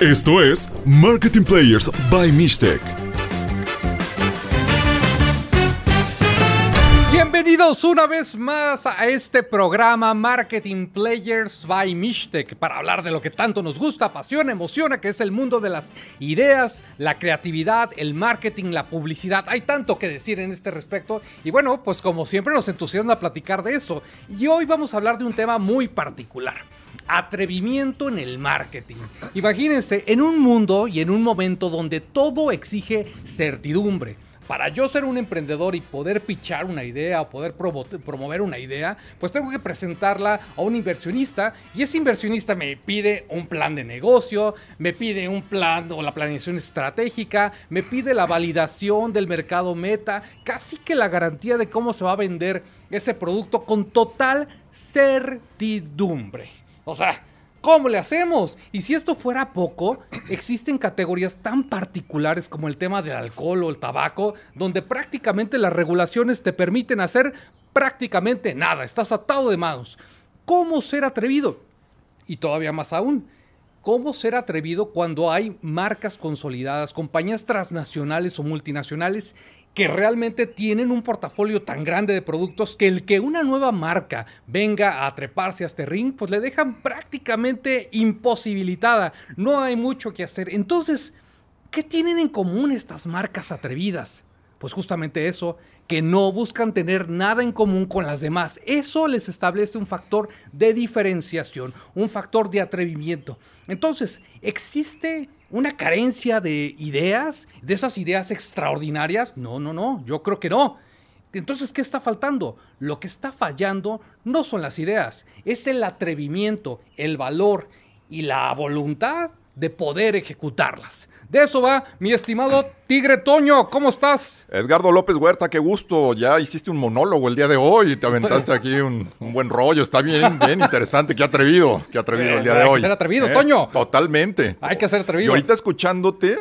Esto es Marketing Players by Mistec. Bienvenidos una vez más a este programa Marketing Players by Mishtec para hablar de lo que tanto nos gusta, apasiona, emociona, que es el mundo de las ideas, la creatividad, el marketing, la publicidad. Hay tanto que decir en este respecto y bueno, pues como siempre nos entusiasma platicar de eso. Y hoy vamos a hablar de un tema muy particular atrevimiento en el marketing. Imagínense, en un mundo y en un momento donde todo exige certidumbre. Para yo ser un emprendedor y poder pichar una idea o poder promover una idea, pues tengo que presentarla a un inversionista y ese inversionista me pide un plan de negocio, me pide un plan o la planeación estratégica, me pide la validación del mercado meta, casi que la garantía de cómo se va a vender ese producto con total certidumbre. O sea, ¿cómo le hacemos? Y si esto fuera poco, existen categorías tan particulares como el tema del alcohol o el tabaco, donde prácticamente las regulaciones te permiten hacer prácticamente nada, estás atado de manos. ¿Cómo ser atrevido? Y todavía más aún, ¿cómo ser atrevido cuando hay marcas consolidadas, compañías transnacionales o multinacionales que realmente tienen un portafolio tan grande de productos que el que una nueva marca venga a treparse a este ring, pues le dejan prácticamente imposibilitada. No hay mucho que hacer. Entonces, ¿qué tienen en común estas marcas atrevidas? Pues justamente eso, que no buscan tener nada en común con las demás. Eso les establece un factor de diferenciación, un factor de atrevimiento. Entonces, ¿existe una carencia de ideas, de esas ideas extraordinarias? No, no, no, yo creo que no. Entonces, ¿qué está faltando? Lo que está fallando no son las ideas, es el atrevimiento, el valor y la voluntad de poder ejecutarlas. De eso va mi estimado Tigre Toño, ¿cómo estás? Edgardo López Huerta, qué gusto. Ya hiciste un monólogo el día de hoy y te aventaste aquí un, buen rollo. Está bien, bien interesante. Qué atrevido, qué atrevido el día de hoy. Hay que ser atrevido, ¿Eh? Toño. Totalmente. Hay que ser atrevido. Y ahorita escuchándote,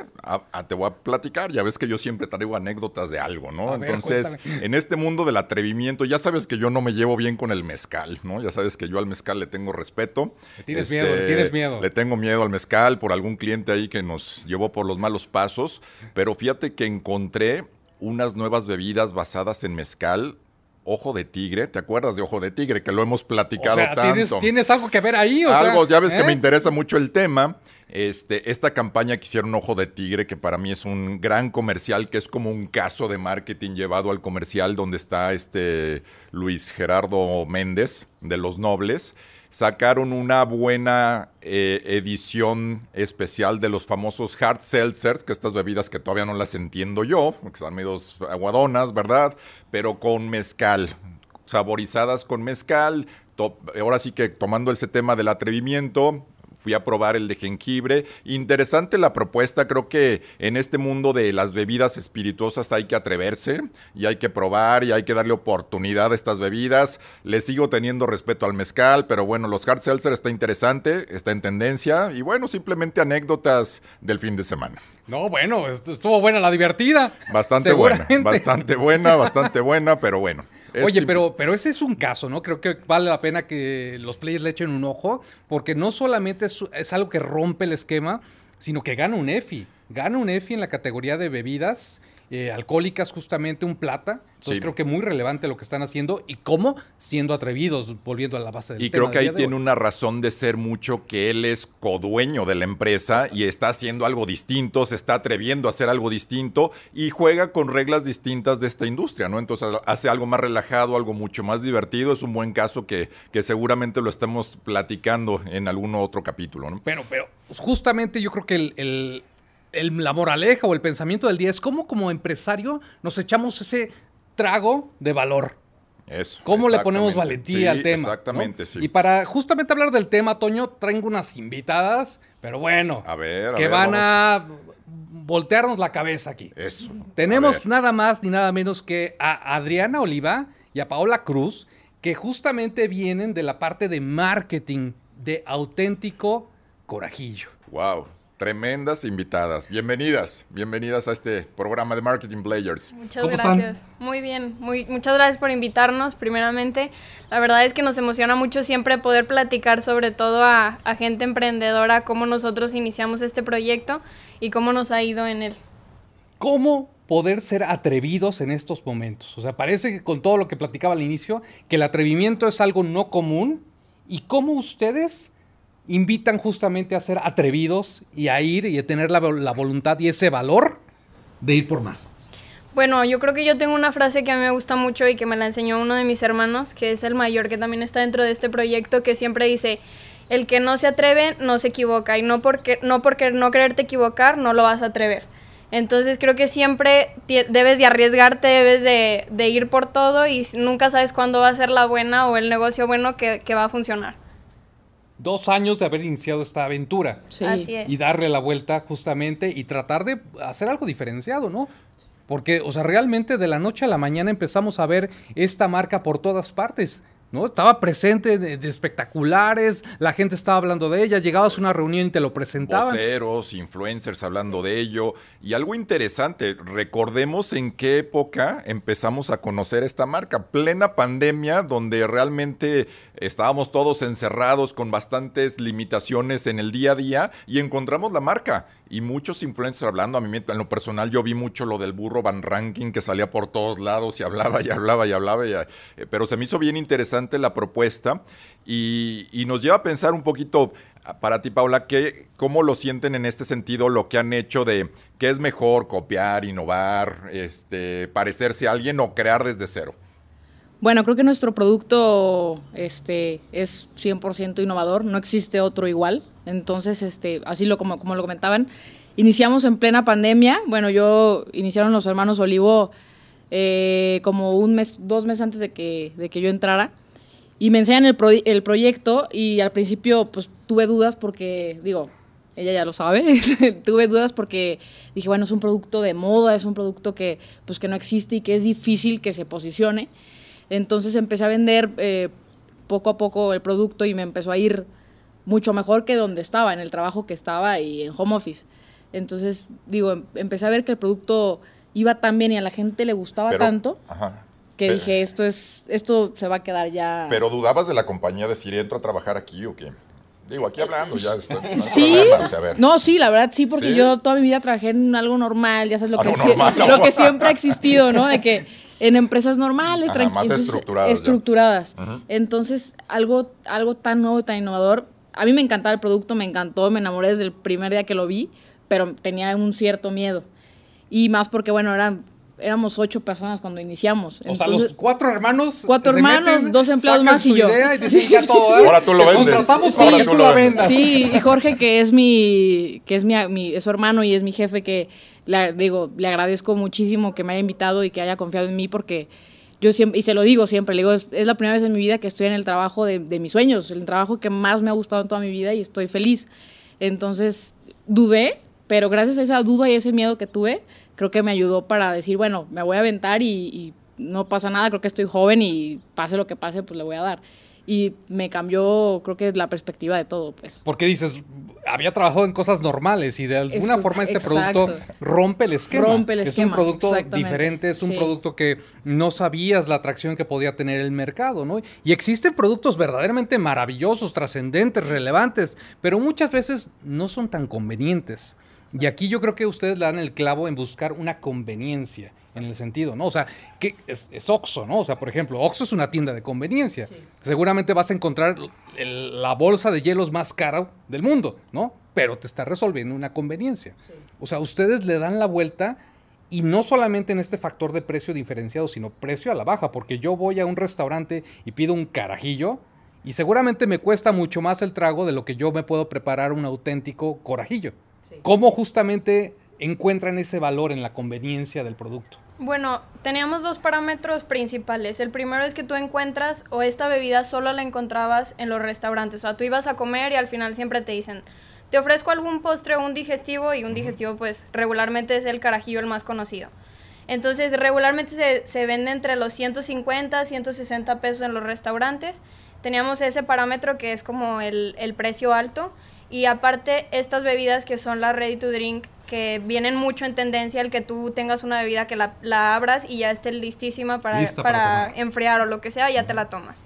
te voy a platicar. Ya ves que yo siempre traigo anécdotas de algo, ¿no? Entonces, en este mundo del atrevimiento, ya sabes que yo no me llevo bien con el mezcal, ¿no? Ya sabes que yo al mezcal le tengo respeto. tienes miedo, este, tienes miedo. Le tengo miedo al mezcal por algún cliente ahí que nos llevó por los malos pasos. Pero fíjate que encontré unas nuevas bebidas basadas en mezcal. Ojo de tigre, ¿te acuerdas de Ojo de Tigre? Que lo hemos platicado tanto. ¿tienes, algo que ver ahí? algo, ya ves que me ¿eh? interesa mucho el tema. Este, esta campaña que hicieron Ojo de Tigre, que para mí es un gran comercial, que es como un caso de marketing llevado al comercial donde está este Luis Gerardo Méndez de Los Nobles sacaron una buena eh, edición especial de los famosos hard seltzers, que estas bebidas que todavía no las entiendo yo, porque están medio aguadonas, ¿verdad? Pero con mezcal, saborizadas con mezcal. Ahora sí que tomando ese tema del atrevimiento, fui a probar el de jengibre. Interesante la propuesta, creo que en este mundo de las bebidas espirituosas hay que atreverse y hay que probar y hay que darle oportunidad a estas bebidas. Le sigo teniendo respeto al mezcal, pero bueno, los hard seltzer está interesante, está en tendencia y bueno, simplemente anécdotas del fin de semana. No, bueno, estuvo buena la divertida. Bastante buena, bastante buena, bastante buena, pero bueno. Oye, pero, pero ese es un caso, ¿no? Creo que vale la pena que los players le echen un ojo, porque no solamente es, es algo que rompe el esquema, sino que gana un EFI. Gana un EFI en la categoría de bebidas eh, alcohólicas, justamente un plata. Entonces creo que muy relevante lo que están haciendo y cómo siendo atrevidos, volviendo a la base del Y creo que ahí tiene una razón de ser mucho que él es codueño de la empresa y está haciendo algo distinto, se está atreviendo a hacer algo distinto y juega con reglas distintas de esta industria, ¿no? Entonces hace algo más relajado, algo mucho más divertido. Es un buen caso que, que seguramente lo estemos platicando en algún otro capítulo, ¿no? Pero, pero justamente yo creo que el la moraleja o el pensamiento del día es cómo como empresario nos echamos ese trago de valor. Eso. ¿Cómo le ponemos valentía al tema? Exactamente, sí. Y para justamente hablar del tema, Toño, traigo unas invitadas, pero bueno, a ver, que van a voltearnos la cabeza aquí. Eso. Tenemos nada más ni nada menos que a Adriana Oliva y a Paola Cruz, que justamente vienen de la parte de marketing de auténtico corajillo. Wow. Tremendas invitadas. Bienvenidas, bienvenidas a este programa de Marketing Players. Muchas gracias. Muy bien, muy, muchas gracias por invitarnos, primeramente. La verdad es que nos emociona mucho siempre poder platicar sobre todo a, a gente emprendedora, cómo nosotros iniciamos este proyecto y cómo nos ha ido en él. ¿Cómo poder ser atrevidos en estos momentos? O sea, parece que con todo lo que platicaba al inicio, que el atrevimiento es algo no común y cómo ustedes invitan justamente a ser atrevidos y a ir y a tener la, voluntad y ese valor de ir por más. Bueno, yo creo que yo tengo una frase que a mí me gusta mucho y que me la enseñó uno de mis hermanos, que es el mayor, que también está dentro de este proyecto, que siempre dice, el que no se atreve no se equivoca y no porque no, porque no quererte equivocar no lo vas a atrever. Entonces creo que siempre debes de arriesgarte, debes de, ir por todo y nunca sabes cuándo va a ser la buena o el negocio bueno que va a funcionar dos años de haber iniciado esta aventura. Así es. Y darle la vuelta justamente y tratar de hacer algo diferenciado, ¿no? Porque, o sea, realmente de la noche a la mañana empezamos a ver esta marca por todas partes. ¿No? Estaba presente de, espectaculares, la gente estaba hablando de ella, llegabas a una reunión y te lo presentaban. Voceros, influencers hablando de ello. Y algo interesante, recordemos en qué época empezamos a conocer esta marca. Plena pandemia, donde realmente estábamos todos encerrados con bastantes limitaciones en el día a día y encontramos la marca y muchos influencers hablando. A mí, en lo personal, yo vi mucho lo del burro Van Ranking que salía por todos lados y hablaba y hablaba y hablaba. Eh, pero se me hizo bien interesante la propuesta y, nos lleva a pensar un poquito para ti, Paula, que, ¿cómo lo sienten en este sentido lo que han hecho de qué es mejor copiar, innovar, este, parecerse a alguien o crear desde cero? Bueno, creo que nuestro producto este, es 100% innovador, no existe otro igual. Entonces, este, así lo, como, como lo comentaban, iniciamos en plena pandemia. Bueno, yo iniciaron los hermanos Olivo eh, como un mes, dos meses antes de que, de que yo entrara. Y me enseñan el, el proyecto y al principio pues tuve dudas porque, digo, ella ya lo sabe, tuve dudas porque dije, bueno, es un producto de moda, es un producto que, pues, que no existe y que es difícil que se posicione. Entonces empecé a vender eh, poco a poco el producto y me empezó a ir mucho mejor que donde estaba, en el trabajo que estaba y en home office. Entonces, digo, em, empecé a ver que el producto iba tan bien y a la gente le gustaba tanto que dije, esto es esto se va a quedar ya... Pero dudabas de la compañía decir, ¿entro a trabajar aquí o qué? Digo, aquí hablando ya. Estoy, no sí, no, sí, la verdad sí, porque yo toda mi vida trabajé en algo normal, ya sabes lo, que, lo que siempre ha existido, ¿no? De que en empresas normales, más estructuradas. estructuradas. Entonces, algo, algo tan nuevo, tan innovador, a mí me encantaba el producto, me encantó, me enamoré desde el primer día que lo vi, pero tenía un cierto miedo. Y más porque, bueno, eran éramos ocho personas cuando iniciamos. O sea, los cuatro hermanos. Cuatro hermanos, dos empleados más y yo. Idea y dicen, ya todo, ¿eh? Ahora tú lo vendes. Contratamos sí, tú lo vendas. Sí, y Jorge, que es mi, que es mi, mi es su hermano y es mi jefe, que le, digo, le agradezco muchísimo que me haya invitado y que haya confiado en mí porque yo siempre, y se lo digo siempre, le digo, es, la primera vez en mi vida que estoy en el trabajo de, mis sueños, el trabajo que más me ha gustado en toda mi vida y estoy feliz. Entonces, dudé, pero gracias a esa duda y ese miedo que tuve, creo que me ayudó para decir, bueno, me voy a aventar y, y no pasa nada, creo que estoy joven y pase lo que pase, pues le voy a dar y me cambió, creo que la perspectiva de todo, pues. Porque dices, había trabajado en cosas normales y de alguna forma este producto rompe el esquema. Rompe el esquema. Es un producto diferente, es un producto que no sabías la atracción que podía tener el mercado, ¿no? Y existen productos verdaderamente maravillosos, trascendentes, relevantes, pero muchas veces no son tan convenientes. Y aquí yo creo que ustedes le dan el clavo en buscar una conveniencia en el sentido, ¿no? O sea, que es, es, Oxxo, ¿no? O sea, por ejemplo, Oxxo es una tienda de conveniencia. Seguramente vas a encontrar la bolsa de hielos más cara del mundo, ¿no? Pero te está resolviendo una conveniencia. O sea, ustedes le dan la vuelta y no solamente en este factor de precio diferenciado, sino precio a la baja, porque yo voy a un restaurante y pido un carajillo y seguramente me cuesta mucho más el trago de lo que yo me puedo preparar un auténtico corajillo. ¿Cómo justamente encuentran ese valor en la conveniencia del producto? Bueno, teníamos dos parámetros principales. El primero es que tú encuentras o esta bebida solo la encontrabas en los restaurantes. O sea, tú ibas a comer y al final siempre te dicen, te ofrezco algún postre o un digestivo y un digestivo pues regularmente es el carajillo el más conocido. Entonces regularmente se, se vende entre los 150, 160 pesos en los restaurantes. Teníamos ese parámetro que es como el, el precio alto Y aparte, estas bebidas que son las ready to drink, que vienen mucho en tendencia el que tú tengas una bebida que la, la abras y ya esté listísima para, para enfriar o lo que sea, ya te la tomas.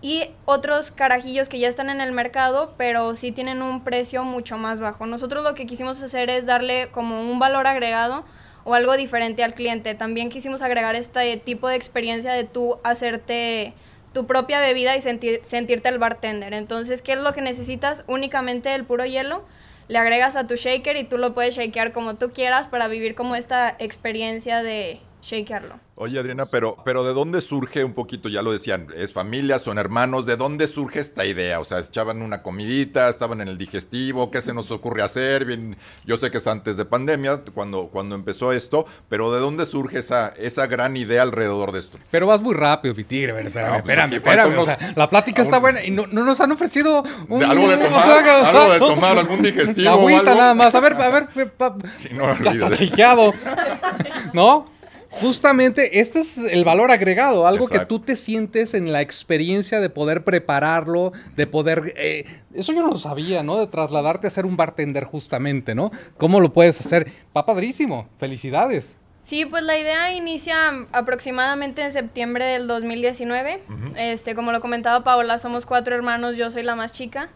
Y otros carajillos que ya están en el mercado, pero sí tienen un precio mucho más bajo. Nosotros lo que quisimos hacer es darle como un valor agregado o algo diferente al cliente. También quisimos agregar este tipo de experiencia de tú hacerte tu propia bebida y sentir, sentirte el bartender. Entonces, ¿qué es lo que necesitas? Únicamente el puro hielo. Le agregas a tu shaker y tú lo puedes shakear como tú quieras para vivir como esta experiencia de shakearlo. Oye, Adriana, pero, pero ¿de dónde surge un poquito? Ya lo decían, es familia, son hermanos, ¿de dónde surge esta idea? O sea, echaban una comidita, estaban en el digestivo, ¿qué se nos ocurre hacer? Bien, yo sé que es antes de pandemia, cuando, cuando empezó esto, pero ¿de dónde surge esa, esa gran idea alrededor de esto? Pero vas muy rápido, Pitir. Espérame, espérame, No, pues espérame, falta espérame, o sea, la plática está buena y no, no nos han ofrecido un, algo de tomar, o sea, algo de tomar, algún digestivo o Agüita algo. nada más. A ver, a ver. pa- Sí, no, ya está chiqueado. ¿No? Justamente este es el valor agregado, algo que tú te sientes en la experiencia de poder prepararlo, de poder... eh, eso yo no lo sabía, ¿no? De trasladarte a ser un bartender justamente, ¿no? ¿Cómo lo puedes hacer? Va padrísimo, felicidades. Sí, pues la idea inicia aproximadamente en septiembre del 2019. Este, como lo comentaba Paola, somos cuatro hermanos, yo soy la más chica.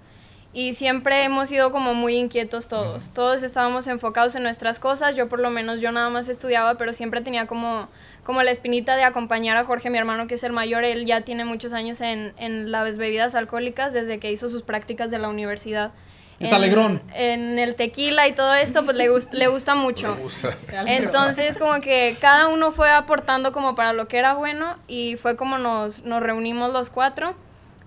Y siempre hemos sido como muy inquietos todos. Todos estábamos enfocados en nuestras cosas. Yo por lo menos, yo nada más estudiaba, pero siempre tenía como, como la espinita de acompañar a Jorge, mi hermano, que es el mayor. Él ya tiene muchos años en, en las bebidas alcohólicas desde que hizo sus prácticas de la universidad. Es En- alegrón. En el tequila y todo esto, pues le, gust- le gusta mucho. Gusta. Entonces, como que cada uno fue aportando como para lo que era bueno y fue como nos, nos reunimos los cuatro.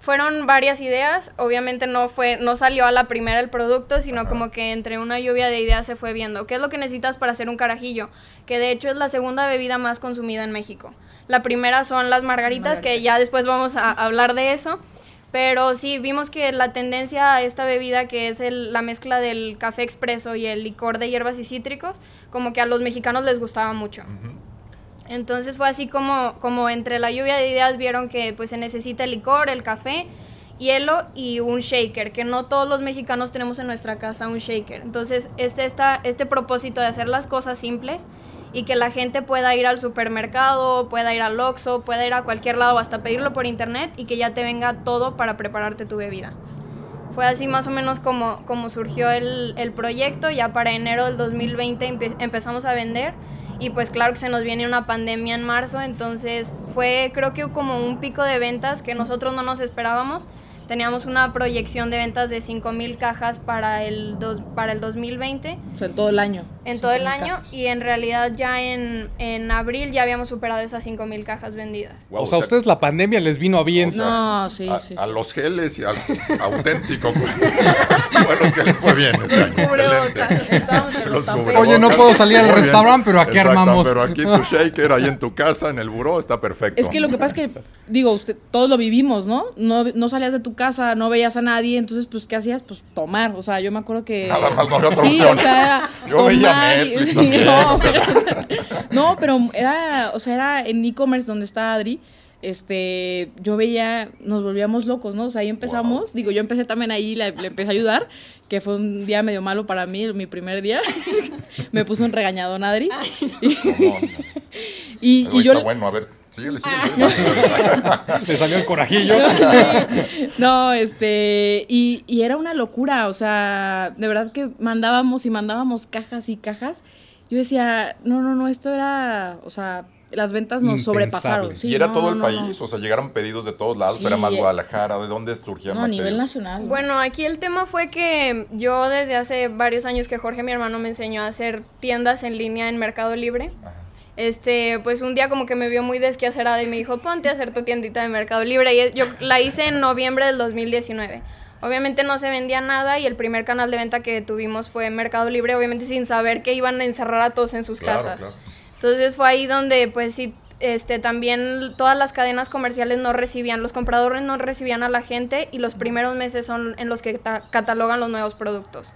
Fueron varias ideas, obviamente no fue no salió a la primera el producto, sino como que entre una lluvia de ideas se fue viendo. ¿Qué es lo que necesitas para hacer un carajillo? Que de hecho es la segunda bebida más consumida en México. La primera son las margaritas, que ya después vamos a hablar de eso. Pero sí, vimos que la tendencia a esta bebida, que es el- la mezcla del café expreso y el licor de hierbas y cítricos, como que a los mexicanos les gustaba mucho. Entonces fue así como, como entre la lluvia de ideas vieron que pues se necesita el licor, el café, hielo y un shaker, que no todos los mexicanos tenemos en nuestra casa un shaker. Entonces este, esta, este propósito de hacer las cosas simples y que la gente pueda ir al supermercado, pueda ir al Oxxo, pueda ir a cualquier lado, hasta pedirlo por internet y que ya te venga todo para prepararte tu bebida. Fue así más o menos como, como surgió el, el proyecto. Ya para enero del 2020 empe- empezamos a vender. Y pues claro que se nos viene una pandemia en marzo. Entonces fue creo que como un pico de ventas que nosotros no nos esperábamos. Teníamos una proyección de ventas de 5.000 cajas para el, dos, para el 2020 O sea, en todo el año. en todo el 5,000 año cajas. y en realidad ya en, en abril ya habíamos superado esas 5.000 cajas vendidas. O sea, a ustedes la pandemia les vino a bien. o sea, No, sí, a, sí, a los geles y al auténtico. fue lo que les fue bien. este año, excelente. Los. Oye, no puedo salir al restaurante, pero aquí Exacto, armamos. Pero aquí tu shaker, ahí en tu casa, en el buró, está perfecto. Es que lo que pasa es que, digo, usted, todos lo vivimos, ¿no? ¿no? No salías de tu casa, no veías a nadie, entonces, pues, ¿qué hacías? Pues tomar, o sea, yo me acuerdo que... Nada más no había otra Sí, opción. o sea, Yo veía tomar y- también, no, o sea. no, pero era, o sea, era en e-commerce donde está Adri, este, yo veía, nos volvíamos locos, ¿no? O sea, ahí empezamos, digo, yo empecé también ahí, le, le empecé a ayudar, que fue un día medio malo para mí, mi primer día, me puso un regañadón Adri, No, no. y, Güey, y yo... está bueno, a ver, síguele, síguele. Le salió el corajillo. No, este, y, y era una locura, o sea, de verdad que mandábamos y mandábamos cajas y cajas. Yo decía, no, no, no, esto era, o sea, las ventas nos Impensable. sobrepasaron. Sí, y era no, todo el no, país, no. o sea, llegaron pedidos de todos lados, Sí, era más eh. Guadalajara, ¿de dónde surgían No, a más nivel pedidos? nacional. Bueno, aquí el tema fue que yo desde hace varios años que Jorge, mi hermano, me enseñó a hacer tiendas en línea en Mercado Libre. Este, pues un día como que me vio muy desquacerada y me dijo, ponte a hacer tu tiendita de Mercado Libre. Y yo la hice en noviembre del 2019. Obviamente no se vendía nada y el primer canal de venta que tuvimos fue Mercado Libre, obviamente sin saber que iban a encerrar a todos en sus Claro, casas. claro. Entonces fue ahí donde pues sí, este, también todas las cadenas comerciales no recibían, los compradores no recibían a la gente y los primeros meses son en los que ta- catalogan los nuevos productos.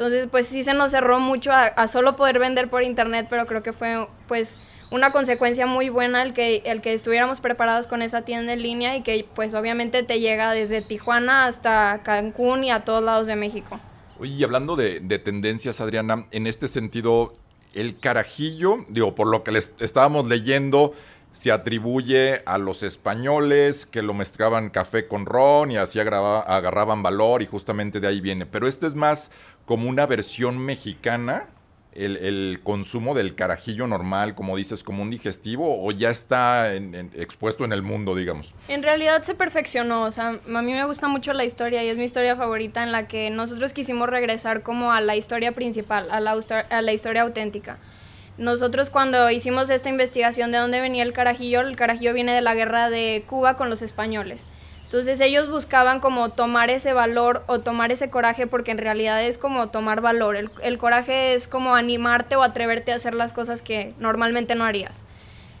Entonces pues sí se nos cerró mucho a, solo poder vender por internet, pero creo que fue pues una consecuencia muy buena el que, el que estuviéramos preparados con esa tienda en línea y que pues obviamente te llega desde Tijuana hasta Cancún y a todos lados de México. Oye, y hablando de tendencias, Adriana, en este sentido, el carajillo, digo, por lo que les estábamos leyendo, se atribuye a los españoles que lo mezclaban café con ron y así agarraban valor y justamente de ahí viene. Pero este es más como una versión mexicana, el, consumo del carajillo normal, como dices, como un digestivo, o ya está en- expuesto en el mundo, digamos. En realidad se perfeccionó, o sea, a mí me gusta mucho la historia y es mi historia favorita en la que nosotros quisimos regresar como a la historia principal, a la historia auténtica. Nosotros cuando hicimos esta investigación de dónde venía el carajillo, el carajillo viene de la guerra de Cuba con los españoles. Entonces ellos buscaban como tomar ese valor o tomar ese coraje porque en realidad es como tomar valor. El, coraje es como animarte o atreverte a hacer las cosas que normalmente no harías.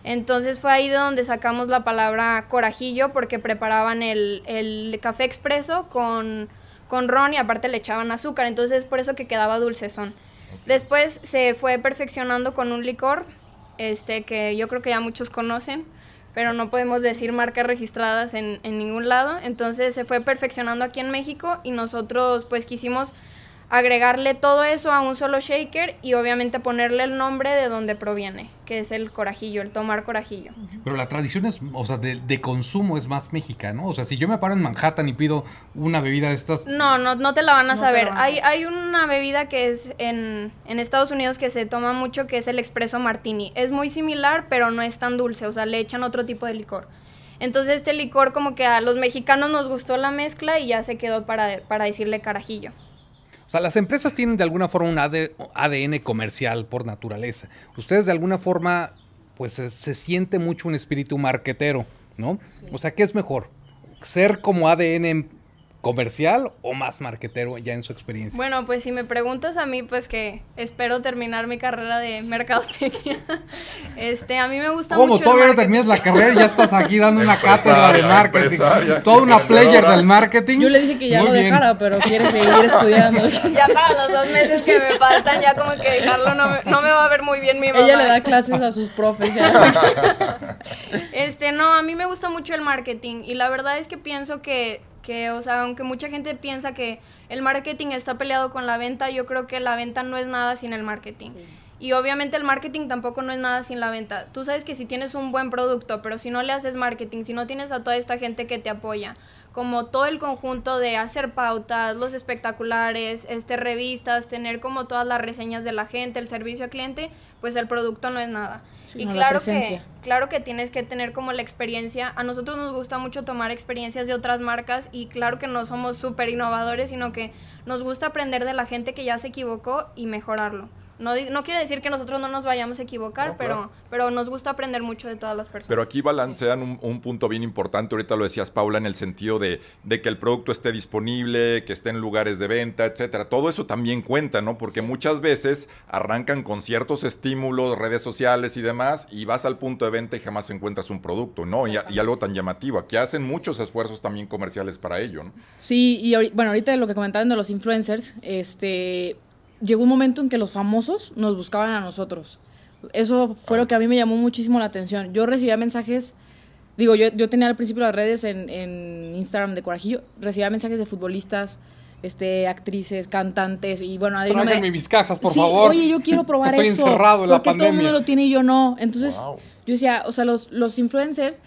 Entonces fue ahí de donde sacamos la palabra corajillo porque preparaban el, el café expreso con, con ron y aparte le echaban azúcar. Entonces es por eso que quedaba dulcezón. Después se fue perfeccionando con un licor este, que yo creo que ya muchos conocen, pero no podemos decir marcas registradas en, en ningún lado. Entonces se fue perfeccionando aquí en México y nosotros pues quisimos agregarle todo eso a un solo shaker y obviamente ponerle el nombre de donde proviene, que es el corajillo, el tomar corajillo. Pero la tradición es, o sea, de, de consumo es más mexicana, ¿no? O sea, si yo me paro en Manhattan y pido una bebida de estas, No, no, no te la van a No saber. la van a hay, hay una bebida que es en, en Estados Unidos que se toma mucho, que es el expreso martini. Es muy similar, pero no es tan dulce, o sea, le echan otro tipo de licor. Entonces este licor como que a los mexicanos nos gustó la mezcla y ya se quedó para, para decirle carajillo. O sea, las empresas tienen de alguna forma un AD ADN comercial por naturaleza. Ustedes de alguna forma, pues se, se siente mucho un espíritu marquetero, ¿no? O sea, ¿qué es mejor? ¿Ser como ADN comercial o más marquetero ya en su experiencia? Bueno, pues si me preguntas a mí, pues que espero terminar mi carrera de mercadotecnia. Este, a mí me gusta ¿Cómo? mucho el Todavía no marketing. terminas la carrera y ya estás aquí dando una cátedra de marketing. Toda una player del marketing. Yo le dije que ya Muy lo bien. dejara, pero quiere seguir estudiando. Ya para los dos meses que me faltan, ya como que dejarlo no me, no me va a ver muy bien mi mamá. Ella le da clases a sus profes. ya. Este, no, a mí me gusta mucho el marketing y la verdad es que pienso que, que, o sea, aunque mucha gente piensa que el marketing está peleado con la venta, yo creo que la venta no es nada sin el marketing. Y obviamente el marketing tampoco no es nada sin la venta. Tú sabes que si tienes un buen producto, pero si no le haces marketing, si no tienes a toda esta gente que te apoya, como todo el conjunto de hacer pautas, los espectaculares, este, revistas, tener como todas las reseñas de la gente, el servicio al cliente, pues el producto no es nada. Y claro que, claro que tienes que tener como la experiencia. A nosotros nos gusta mucho tomar experiencias de otras marcas y claro que no somos súper innovadores, sino que nos gusta aprender de la gente que ya se equivocó y mejorarlo. No, di- no quiere decir que nosotros no nos vayamos a equivocar, No, pero, claro. pero nos gusta aprender mucho de todas las personas. Pero aquí balancean un, un punto bien importante, ahorita lo decías Paula, en el sentido de, de que el producto esté disponible, que esté en lugares de venta, etcétera. Todo eso también cuenta, ¿no? Porque muchas veces arrancan con ciertos estímulos, redes sociales y demás, y vas al punto de venta y jamás encuentras un producto, ¿no? Y, y algo tan llamativo. Aquí hacen muchos esfuerzos también comerciales para ello, ¿no? Sí, y bueno, ahorita lo que comentaban de los influencers, este, llegó un momento en que los famosos nos buscaban a nosotros. Eso fue lo que a mí me llamó muchísimo la atención. Yo recibía mensajes, digo, yo, yo tenía al principio las redes en, en Instagram de Corajillo, recibía mensajes de futbolistas, este, actrices, cantantes, y bueno, ahí no me- Tráiganme mis cajas, por Sí, favor. Oye, yo quiero probar Estoy eso. encerrado en la porque todo el mundo pandemia. lo tiene y yo no. Entonces, Wow. yo decía, o sea, los, los influencers,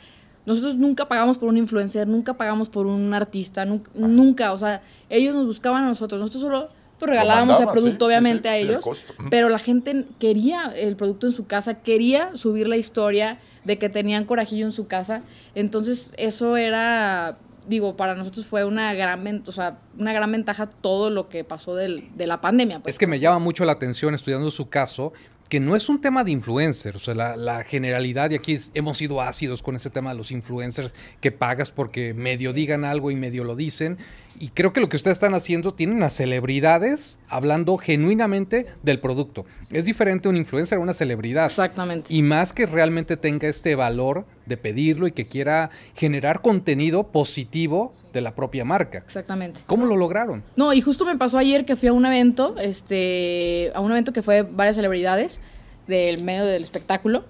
nosotros nunca pagamos por un influencer, nunca pagamos por un artista, nunca, nunca, o sea, ellos nos buscaban a nosotros, nosotros solo pues, regalábamos el producto, sí, obviamente, sí, a sí, ellos, pero la gente quería el producto en su casa, quería subir la historia de que tenían corajillo en su casa, entonces eso era digo, para nosotros fue una gran, o sea, una gran ventaja todo lo que pasó del- de la pandemia. pues. Es que me llama mucho la atención estudiando su caso que no es un tema de influencers, o sea, la, la generalidad, y aquí es- hemos sido ácidos con ese tema de los influencers, que pagas porque medio digan algo y medio lo dicen, y creo que lo que ustedes están haciendo, tienen a celebridades hablando genuinamente del producto. Es diferente un influencer a una celebridad. Exactamente. Y más que realmente tenga este valor de pedirlo y que quiera generar contenido positivo de la propia marca. Exactamente. ¿Cómo lo lograron? No, y justo me pasó ayer que fui a un evento, este, a un evento que fue varias celebridades del medio del espectáculo.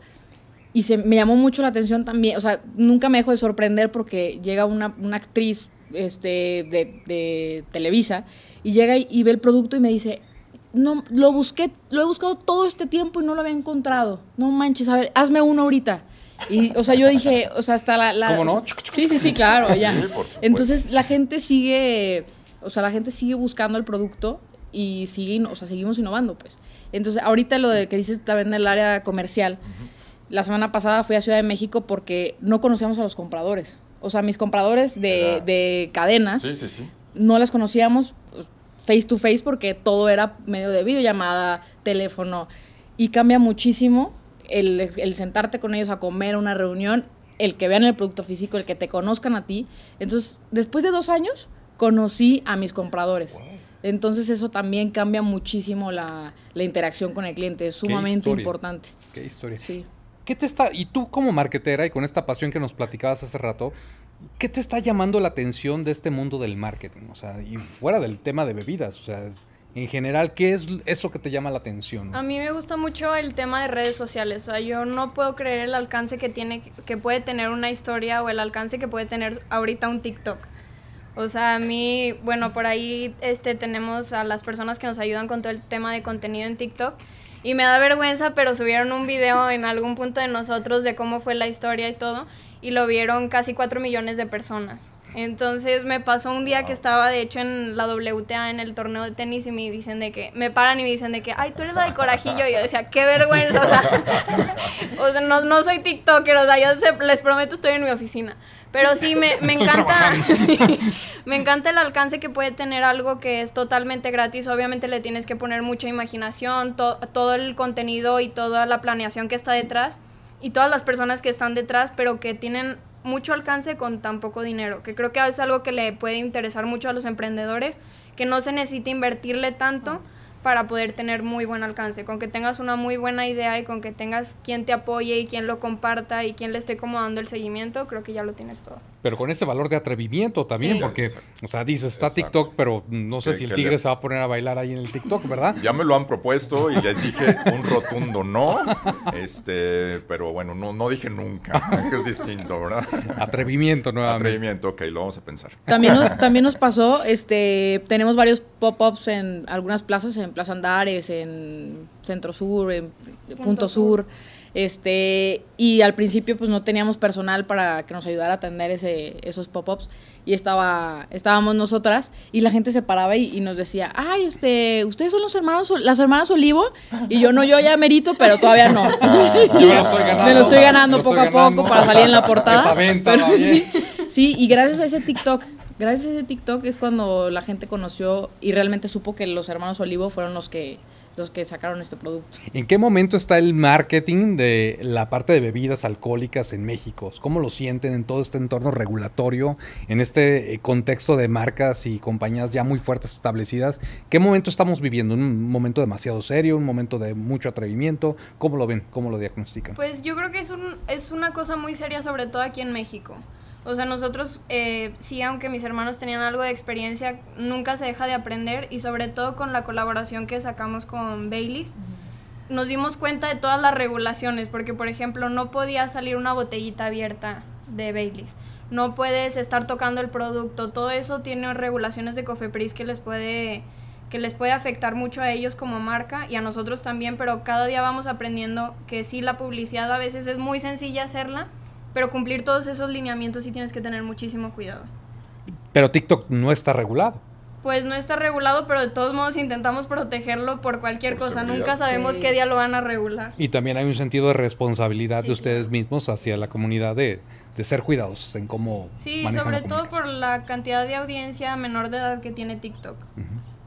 Y se me llamó mucho la atención también, o sea, nunca me dejo de sorprender porque llega una, una actriz este, de, de Televisa y llega y, y ve el producto y me dice, no, lo busqué, lo he buscado todo este tiempo y no lo había encontrado. No manches, a ver, hazme uno ahorita. Y, o sea, yo dije, o sea, hasta la... la ¿Cómo no? Sí, sí, sí, claro, ya. Sí. Entonces la gente sigue, o sea, la gente sigue buscando el producto y sigue, o sea, seguimos innovando, pues. Entonces, ahorita lo de que dices también del área comercial, la semana pasada fui a Ciudad de México porque no conocíamos a los compradores. O sea, mis compradores de, Era- de cadenas Sí, sí, sí. no las conocíamos pues, face to face porque todo era medio de videollamada, teléfono. Y cambia muchísimo el, el sentarte con ellos a comer, una reunión, el que vean el producto físico, el que te conozcan a ti. Entonces, después de dos años, conocí a mis compradores. Entonces, eso también cambia muchísimo la, la interacción con el cliente. Es sumamente importante. Qué historia. Sí. ¿Qué te está, y tú como marketera y con esta pasión que nos platicabas hace rato, ¿qué te está llamando la atención de este mundo del marketing? O sea, y fuera del tema de bebidas, o sea, en general, ¿qué es eso que te llama la atención? A mí me gusta mucho el tema de redes sociales. O sea, yo no puedo creer el alcance que tiene, que puede tener una historia o el alcance que puede tener ahorita un TikTok. O sea, a mí, bueno, por ahí este, tenemos a las personas que nos ayudan con todo el tema de contenido en TikTok. Y me da vergüenza, pero subieron un video en algún punto de nosotros de cómo fue la historia y todo. Y lo vieron casi 4 millones de personas. Entonces me pasó un día que estaba de hecho en la WTA en el torneo de tenis y me dicen de que, me paran y me dicen de que, ay, tú eres la de Corajillo. Y yo decía, qué vergüenza, o sea, o sea, no, no soy TikToker, o sea, yo se- les prometo estoy en mi oficina. Pero sí, me, me encanta, me encanta el alcance que puede tener algo que es totalmente gratis. Obviamente le tienes que poner mucha imaginación, to- todo el contenido y toda la planeación que está detrás y todas las personas que están detrás, pero que tienen mucho alcance con tan poco dinero, que creo que es algo que le puede interesar mucho a los emprendedores, que no se necesita invertirle tanto para poder tener muy buen alcance, con que tengas una muy buena idea y con que tengas quien te apoye y quien lo comparta y quien le esté como dando el seguimiento, creo que ya lo tienes todo. Pero con ese valor de atrevimiento también, Sí. porque, Exacto. o sea, dices, está Exacto. TikTok, pero no sé si el tigre le- se va a poner a bailar ahí en el TikTok, ¿verdad? Ya me lo han propuesto y les dije un rotundo no. Este, pero bueno, no, no dije nunca. que es distinto, ¿verdad? Atrevimiento nuevamente. Atrevimiento, ok, lo vamos a pensar. También, nos- también nos pasó, este, tenemos varios pop-ups en algunas plazas, en Plaza Andares, en Centro Sur, en Punto, Punto Sur. Sur. Este, y al principio pues no teníamos personal para que nos ayudara a atender ese, esos pop-ups y estaba, estábamos nosotras y la gente se paraba y, y nos decía, ay, este, ustedes son los hermanos, las hermanas Olivo y yo no, yo ya merito, pero todavía no. Yo me lo estoy ganando. Me lo estoy ganando lo poco estoy a poco para salir en la portada. Esa venta Pero sí, sí, y gracias a ese TikTok, gracias a ese TikTok es cuando la gente conoció y realmente supo que los hermanos Olivo fueron los que los que sacaron este producto. ¿En qué momento está el marketing de la parte de bebidas alcohólicas en México? ¿Cómo lo sienten en todo este entorno regulatorio, en este eh, contexto de marcas y compañías ya muy fuertes establecidas? ¿Qué momento estamos viviendo? ¿Un momento demasiado serio? ¿Un momento de mucho atrevimiento? ¿Cómo lo ven? ¿Cómo lo diagnostican? Pues yo creo que es, un, es una cosa muy seria, sobre todo aquí en México. O sea, nosotros, eh, sí, aunque mis hermanos tenían algo de experiencia, nunca se deja de aprender y sobre todo con la colaboración que sacamos con Baileys, nos dimos cuenta de todas las regulaciones, porque por ejemplo no podía salir una botellita abierta de Baileys, no puedes estar tocando el producto, todo eso tiene regulaciones de Cofepris que les puede que les puede afectar mucho a ellos como marca y a nosotros también, pero cada día vamos aprendiendo que sí la publicidad a veces es muy sencilla hacerla, pero cumplir todos esos lineamientos sí tienes que tener muchísimo cuidado. Pero TikTok no está regulado. Pues no está regulado, pero de todos modos intentamos protegerlo por cualquier Por cosa. seguridad. Nunca sabemos Sí. qué día lo van a regular. Y también hay un sentido de responsabilidad Sí, de ustedes claro. mismos hacia la comunidad de, de ser cuidadosos en cómo Sí, sobre la todo por la cantidad de audiencia menor de edad que tiene TikTok.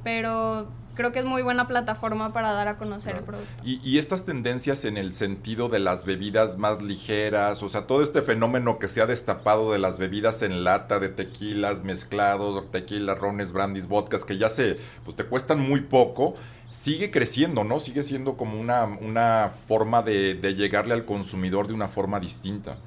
Pero creo que es muy buena plataforma para dar a conocer el producto. Y, y estas tendencias en el sentido de las bebidas más ligeras, o sea, todo este fenómeno que se ha destapado de las bebidas en lata, de tequilas mezclados, tequilas, rones, brandis, vodkas, que ya se, pues te cuestan muy poco, sigue creciendo, ¿no? Sigue siendo como una, una forma de, de llegarle al consumidor de una forma distinta.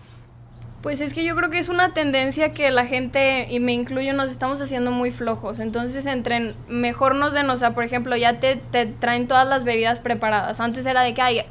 Pues es que yo creo que es una tendencia que la gente, y me incluyo, nos estamos haciendo muy flojos. Entonces, entre mejor nos den, o sea, por ejemplo, ya te, te traen todas las bebidas preparadas. Antes era de que, ay,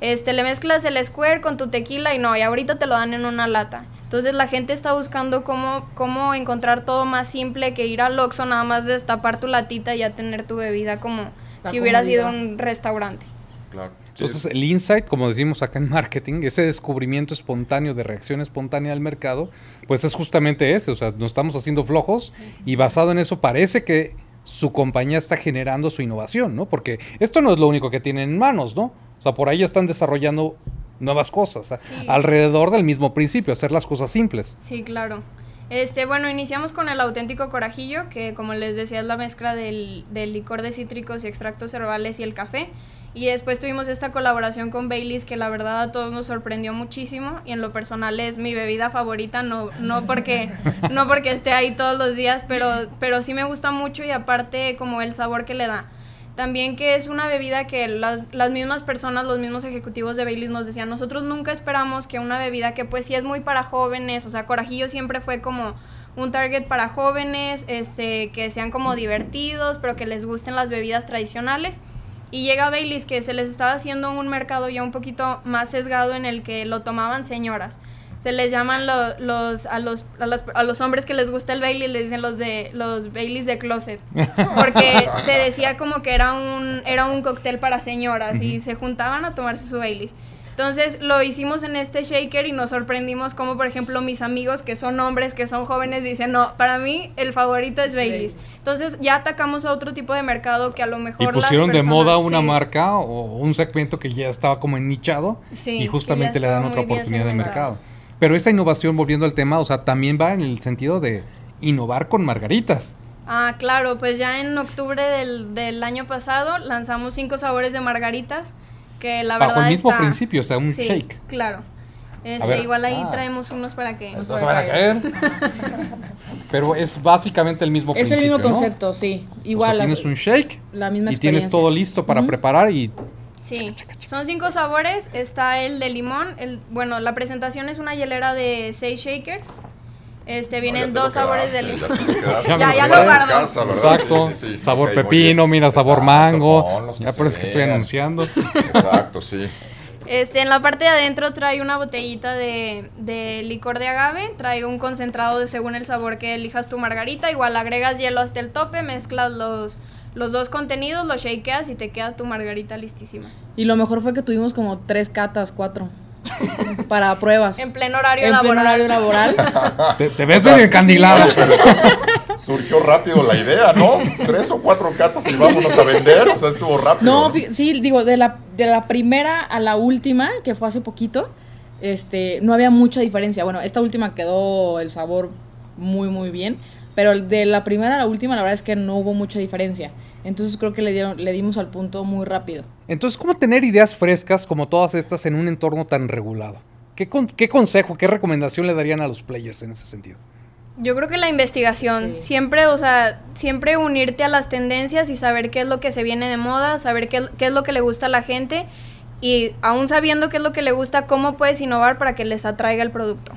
este, le mezclas el square con tu tequila y no, y ahorita te lo dan en una lata. Entonces la gente está buscando cómo, cómo encontrar todo más simple que ir al Oxxo nada más destapar tu latita y ya tener tu bebida como La si hubiera sido un restaurante. Claro. Entonces, el insight, como decimos acá en marketing, ese descubrimiento espontáneo de reacción espontánea al mercado, pues es justamente ese. O sea, nos estamos haciendo flojos y basado en eso parece que su compañía está generando su innovación, ¿no? Porque esto no es lo único que tienen en manos, ¿no? O sea, por ahí están desarrollando nuevas cosas Sí. alrededor del mismo principio, hacer las cosas simples. Sí, claro. Este, bueno, iniciamos con el auténtico corajillo, que como les decía es la mezcla del, del licor de cítricos y extractos herbales y el café. Y después tuvimos esta colaboración con Baileys que la verdad a todos nos sorprendió muchísimo y en lo personal es mi bebida favorita, no, no, porque, no porque esté ahí todos los días, pero, pero sí me gusta mucho y aparte como el sabor que le da. También que es una bebida que las, las mismas personas, los mismos ejecutivos de Baileys nos decían, nosotros nunca esperamos que una bebida que pues sí es muy para jóvenes, o sea, Corajillo siempre fue como un target para jóvenes, este, que sean como divertidos, pero que les gusten las bebidas tradicionales. Y llega Baileys que se les estaba haciendo un mercado ya un poquito más sesgado en el que lo tomaban señoras. Se les llaman lo- los, a, los, a, las- a los hombres que les gusta el Bailey, les dicen los de los Baileys de closet. Porque se decía como que era un, era un cóctel para señoras y se juntaban a tomarse su Baileys. Entonces lo hicimos en este shaker y nos sorprendimos como por ejemplo mis amigos que son hombres, que son jóvenes, dicen, no, para mí el favorito es Baileys. Entonces ya atacamos a otro tipo de mercado que a lo mejor... Y las pusieron de moda una sí. marca o un segmento que ya estaba como nichado Sí, y justamente le dan otra oportunidad de mercado. Pero esa innovación, volviendo al tema, o sea, también va en el sentido de innovar con margaritas. Ah, claro, pues ya en octubre del, del año pasado lanzamos cinco sabores de margaritas que la Bajo verdad el mismo está- principio, o sea, un Sí, shake. claro. Este, ver, igual ahí ah. traemos unos para que... No se van a caer. Pero es básicamente el mismo Es el principio. mismo ¿no? concepto, sí. O sea, Igual. tienes un shake la misma y tienes todo listo para preparar y Sí, son cinco sabores. Está el de limón. El, bueno, la presentación es una hielera de seis shakers. Este, vienen dos sabores de limón. Ya Ya, ya lo guardo. Exacto. Sabor pepino, mira, sabor mango. Ya por eso que estoy anunciando. Exacto, sí. Este, en la parte de adentro trae una botellita de, de licor de agave, trae un concentrado de según el sabor que elijas tu margarita, igual agregas hielo hasta el tope, mezclas los, los dos contenidos, los shakeas y te queda tu margarita listísima. Y lo mejor fue que tuvimos como tres catas, cuatro. para pruebas. En pleno horario En pleno laboral. horario laboral. Te, te ves medio encandilada. Surgió rápido la idea, ¿no? Tres o cuatro catas y vámonos a vender. O sea, estuvo rápido. No, sí, digo, de la, de la primera a la última, que fue hace poquito, este, no había mucha diferencia. Bueno, esta última quedó el sabor muy, muy bien, pero de la primera a la última, la verdad es que no hubo mucha diferencia. Entonces creo que le, dieron, le dimos al punto muy rápido. Entonces, ¿cómo tener ideas frescas como todas estas en un entorno tan regulado? ¿Qué, con- qué consejo, qué recomendación le darían a los players en ese sentido? Yo creo que la investigación, Sí. siempre, o sea, siempre unirte a las tendencias y saber qué es lo que se viene de moda, saber qué, qué es lo que le gusta a la gente y aún sabiendo qué es lo que le gusta, cómo puedes innovar para que les atraiga el producto.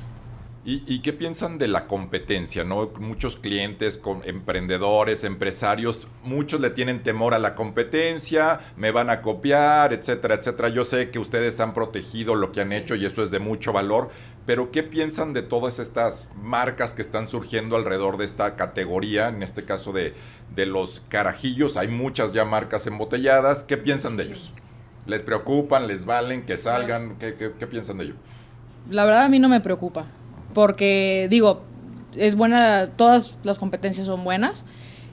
¿Y, y qué piensan de la competencia? ¿no? Muchos clientes, con emprendedores, empresarios, muchos le tienen temor a la competencia, me van a copiar, etcétera, etcétera. Yo sé que ustedes han protegido lo que han hecho y eso es de mucho valor, pero ¿qué piensan de todas estas marcas que están surgiendo alrededor de esta categoría, en este caso de, de los carajillos? Hay muchas ya marcas embotelladas. ¿Qué piensan de ellos? ¿Les preocupan? ¿Les valen? ¿Que salgan? ¿Qué, qué- qué piensan de ello? La verdad a mí no me preocupa, porque digo, es buena, todas las competencias son buenas.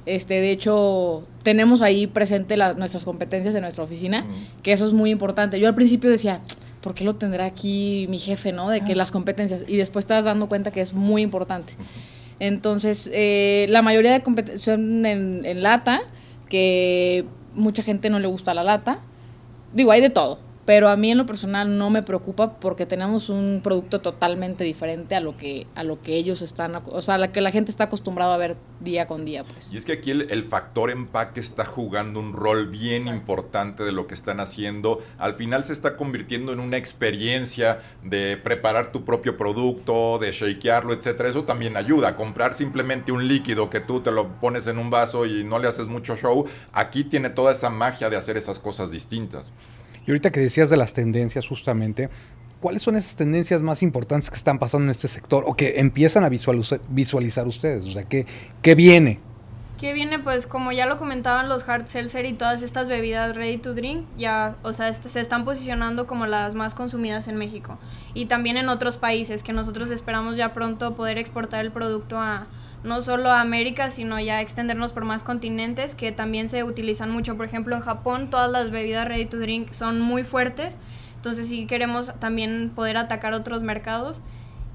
Este, de hecho, tenemos ahí presente la- nuestras competencias en nuestra oficina, que eso es muy importante. Yo al principio decía, ¿por qué lo tendrá aquí mi jefe, no? De que las competencias. Y después te vas dando cuenta que es muy importante. Entonces, eh, la mayoría de competencias son en, en lata, que mucha gente no le gusta la lata. Digo, hay de todo. Pero a mí en lo personal no me preocupa porque tenemos un producto totalmente diferente a lo que, a lo que ellos están, o sea, a la que la gente está acostumbrada a ver día con día, pues. Y es que aquí el, el factor empaque está jugando un rol bien importante de lo que están haciendo. Al final se está convirtiendo en una experiencia de preparar tu propio producto, de shakearlo, etcétera. Eso también ayuda. Comprar simplemente un líquido que tú te lo pones en un vaso y no le haces mucho show. Aquí tiene toda esa magia de hacer esas cosas distintas. Y ahorita que decías de las tendencias, justamente, ¿cuáles son esas tendencias más importantes que están pasando en este sector o que empiezan a visualizar, ustedes? O sea, ¿qué, ¿qué viene? ¿Qué viene? Pues como ya lo comentaban los hard seltzer y todas estas bebidas ready to drink, ya, o sea, este, se están posicionando como las más consumidas en México y también en otros países que nosotros esperamos ya pronto poder exportar el producto a no solo a América, sino ya extendernos por más continentes que también se utilizan mucho. Por ejemplo, en Japón todas las bebidas ready to drink son muy fuertes, entonces sí queremos también poder atacar otros mercados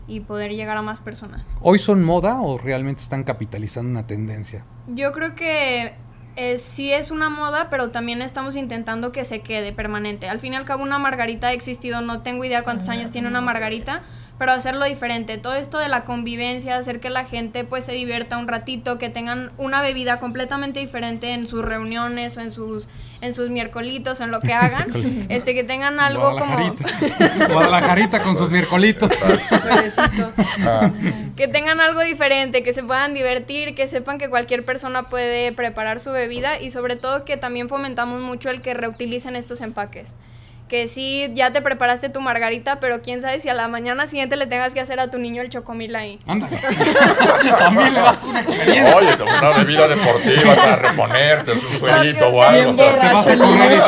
y poder llegar a más personas. ¿Hoy son moda o realmente están capitalizando una tendencia? Yo creo que eh, sí es una moda, pero también estamos intentando que se quede permanente. Al fin y al cabo una margarita ha existido, no tengo idea cuántos años tiene una margarita, pero hacerlo diferente. Todo esto de la convivencia, hacer que la gente pues se divierta un ratito, que tengan una bebida completamente diferente en sus reuniones o en sus en sus miércolitos o en lo que hagan, este que tengan algo como Guadalajarita con sus miércolitos. Ah. que tengan algo diferente, que se puedan divertir, que sepan que cualquier persona puede preparar su bebida y sobre todo que también fomentamos mucho el que reutilicen estos empaques que sí, ya te preparaste tu margarita, pero quién sabe si a la mañana siguiente le tengas que hacer a tu niño el chocomil ahí. Ándale. También le das una experiencia. Oye, te una bebida deportiva para reponerte, un jueguito o algo. Te vas a correr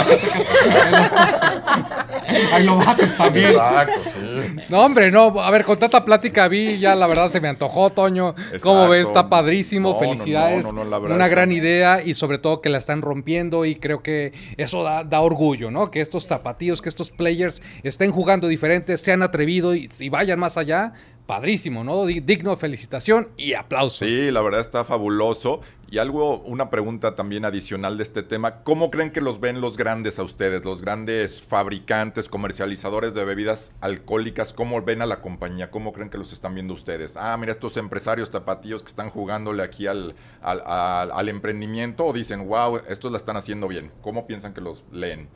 y Ahí lo bates también. Exacto, sí. No, hombre, no. A ver, con tanta plática vi, ya la verdad se me antojó, Toño. ¿Cómo ves? Está padrísimo. No, no, Felicidades. no, no, la verdad Una gran idea y sobre todo que la están rompiendo y creo que eso da, da orgullo, ¿no? Que estos tapatíos, que estos players estén jugando diferentes, se han atrevido y, vayan más allá. Padrísimo, ¿no? Di- Digno felicitación y aplauso. Sí, la verdad está fabuloso. Y algo, una pregunta también adicional de este tema. ¿Cómo creen que los ven los grandes a ustedes? Los grandes fabricantes, comercializadores de bebidas alcohólicas, ¿cómo ven a la compañía? ¿Cómo creen que los están viendo ustedes? Ah, mira, estos empresarios tapatíos que están jugándole aquí al- al emprendimiento o dicen, wow, estos la están haciendo bien. ¿Cómo piensan que los leen?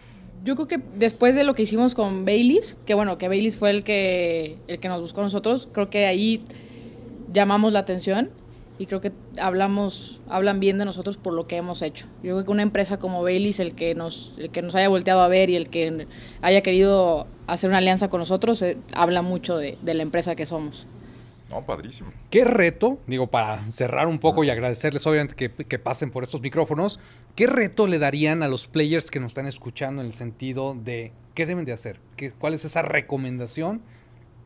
Yo creo que después de lo que hicimos con Baileys, que bueno, que Baileys fue el que, el que nos buscó a nosotros, creo que ahí llamamos la atención y creo que hablamos, hablan bien de nosotros por lo que hemos hecho. Yo creo que una empresa como Baileys, el que nos, el que nos haya volteado a ver y el que haya querido hacer una alianza con nosotros, eh, habla mucho de, de la empresa que somos. No, padrísimo. ¿Qué reto, digo, para cerrar un poco y agradecerles obviamente que, que pasen por estos micrófonos, qué reto le darían a los players que nos están escuchando en el sentido de qué deben de hacer? ¿Qué, ¿Cuál es esa recomendación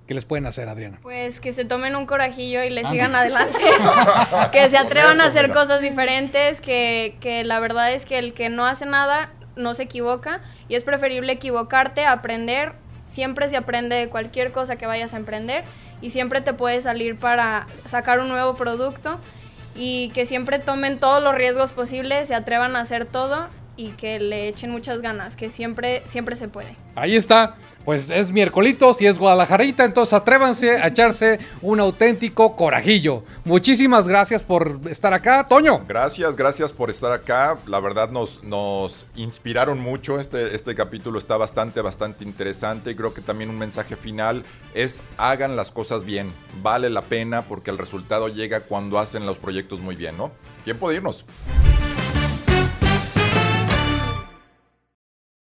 que les pueden hacer, Adriana? Pues que se tomen un corajillo y le sigan adelante. que se atrevan eso, a hacer mira. cosas diferentes, que, que la verdad es que el que no hace nada no se equivoca y es preferible equivocarte, aprender. Siempre se aprende de cualquier cosa que vayas a emprender y siempre te puede salir para sacar un nuevo producto y que siempre tomen todos los riesgos posibles, se atrevan a hacer todo y que le echen muchas ganas, que siempre, siempre se puede. Ahí está. Pues es miércolitos y es Guadalajarita, entonces atrévanse a echarse un auténtico corajillo. Muchísimas gracias por estar acá, Toño. Gracias, gracias por estar acá. La verdad nos, nos inspiraron mucho. Este, este capítulo está bastante, bastante interesante. Y creo que también un mensaje final es hagan las cosas bien. Vale la pena porque el resultado llega cuando hacen los proyectos muy bien, ¿no? Tiempo de irnos.